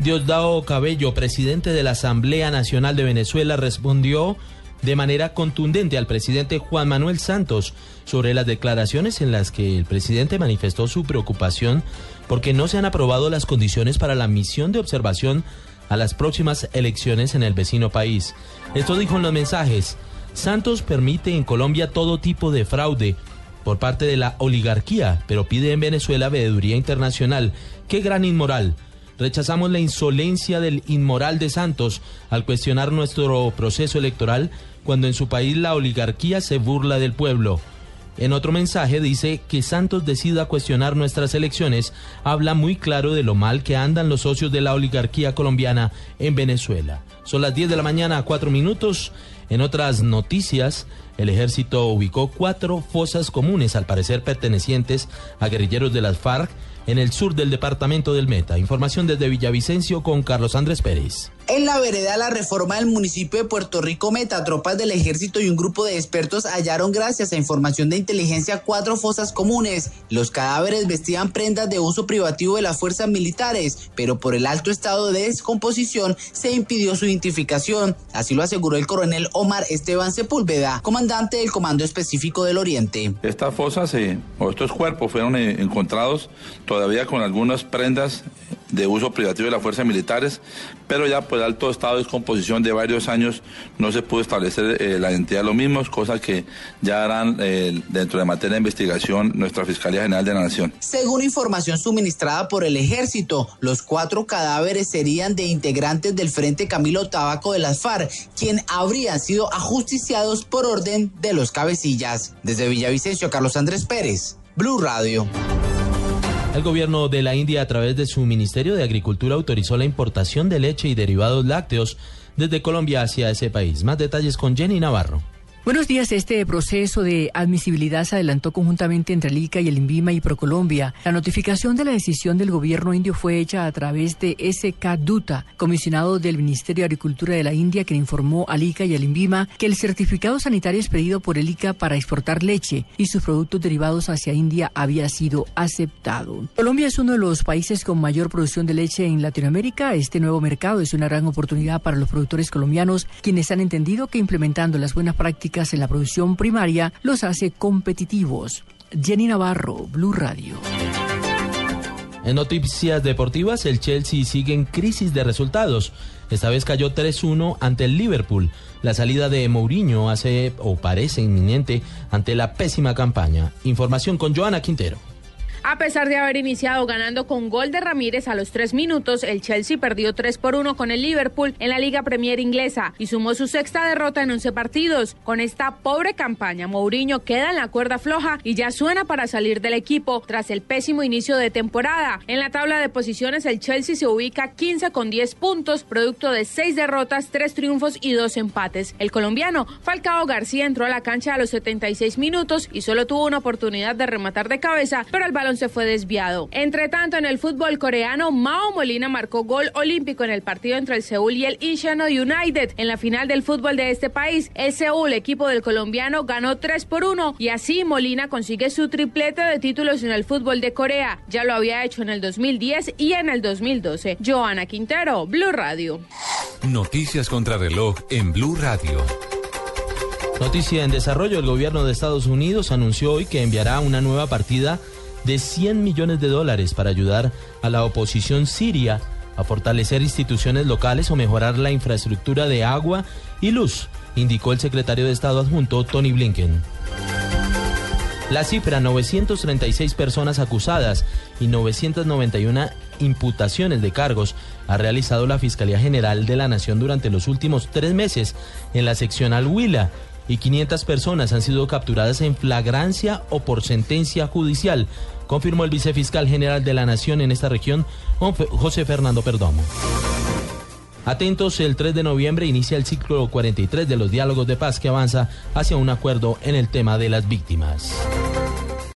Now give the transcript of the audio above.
Diosdado Cabello, presidente de la Asamblea Nacional de Venezuela, respondió de manera contundente al presidente Juan Manuel Santos sobre las declaraciones en las que el presidente manifestó su preocupación porque no se han aprobado las condiciones para la misión de observación a las próximas elecciones en el vecino país. Esto dijo en los mensajes. Santos permite en Colombia todo tipo de fraude por parte de la oligarquía, pero pide en Venezuela veeduría internacional. ¡Qué gran inmoral! Rechazamos la insolencia del inmoral de Santos al cuestionar nuestro proceso electoral cuando en su país la oligarquía se burla del pueblo. En otro mensaje dice que Santos decida cuestionar nuestras elecciones, habla muy claro de lo mal que andan los socios de la oligarquía colombiana en Venezuela. Son las 10 de la mañana, 4 minutos. En otras noticias, el ejército ubicó cuatro fosas comunes, al parecer pertenecientes a guerrilleros de las FARC, en el sur del departamento del Meta. Información desde Villavicencio con Carlos Andrés Pérez. En la vereda La Reforma del municipio de Puerto Rico Meta, tropas del ejército y un grupo de expertos hallaron gracias a información de inteligencia cuatro fosas comunes. Los cadáveres vestían prendas de uso privativo de las fuerzas militares, pero por el alto estado de descomposición se impidió su identificación. Así lo aseguró el coronel Omar Esteban Sepúlveda, comandante del Comando Específico del Oriente. Estas fosas eh, o estos cuerpos fueron eh, encontrados todavía con algunas prendas de uso privativo de las fuerzas militares, pero ya por alto estado de descomposición de varios años no se pudo establecer eh, la identidad de los mismos, cosa que ya harán eh, dentro de materia de investigación nuestra Fiscalía General de la Nación. Según información suministrada por el ejército, los cuatro cadáveres serían de integrantes del Frente Camilo Tabaco de las FARC, quien habrían sido ajusticiados por orden de los cabecillas. Desde Villavicencio, Carlos Andrés Pérez, Blue Radio. El gobierno de la India, a través de su Ministerio de Agricultura, autorizó la importación de leche y derivados lácteos desde Colombia hacia ese país. Más detalles con Jenny Navarro. Buenos días. Este proceso de admisibilidad se adelantó conjuntamente entre el ICA y el INVIMA y Procolombia. La notificación de la decisión del gobierno indio fue hecha a través de SK Duta, comisionado del Ministerio de Agricultura de la India, que informó al ICA y al INVIMA que el certificado sanitario expedido por el ICA para exportar leche y sus productos derivados hacia India había sido aceptado. Colombia es uno de los países con mayor producción de leche en Latinoamérica. Este nuevo mercado es una gran oportunidad para los productores colombianos, quienes han entendido que implementando las buenas prácticas en la producción primaria los hace competitivos. Jenny Navarro, Blue Radio. En noticias deportivas, el Chelsea sigue en crisis de resultados. Esta vez cayó 3-1 ante el Liverpool. La salida de Mourinho hace o parece inminente ante la pésima campaña. Información con Joana Quintero. A pesar de haber iniciado ganando con gol de Ramírez a los tres minutos, el Chelsea perdió 3 por 1 con el Liverpool en la Liga Premier inglesa y sumó su sexta derrota en 11 partidos. Con esta pobre campaña, Mourinho queda en la cuerda floja y ya suena para salir del equipo tras el pésimo inicio de temporada. En la tabla de posiciones, el Chelsea se ubica 15 con 10 puntos, producto de 6 derrotas, 3 triunfos y 2 empates. El colombiano Falcao García entró a la cancha a los 76 minutos y solo tuvo una oportunidad de rematar de cabeza, pero el balón se fue desviado. Entre tanto, en el fútbol coreano, Mao Molina marcó gol olímpico en el partido entre el Seúl y el Incheon United en la final del fútbol de este país. El Seúl, equipo del colombiano, ganó 3 por 1 y así Molina consigue su triplete de títulos en el fútbol de Corea. Ya lo había hecho en el 2010 y en el 2012. Joana Quintero, Blue Radio. Noticias contra reloj en Blue Radio. Noticia en desarrollo, el gobierno de Estados Unidos anunció hoy que enviará una nueva partida de 100 millones de dólares para ayudar a la oposición siria a fortalecer instituciones locales o mejorar la infraestructura de agua y luz, indicó el secretario de Estado adjunto Tony Blinken. La cifra, 936 personas acusadas y 991 imputaciones de cargos, ha realizado la Fiscalía General de la Nación durante los últimos tres meses en la sección Huila y 500 personas han sido capturadas en flagrancia o por sentencia judicial, confirmó el vicefiscal general de la Nación en esta región, José Fernando Perdomo. Atentos, el 3 de noviembre inicia el ciclo 43 de los diálogos de paz que avanza hacia un acuerdo en el tema de las víctimas.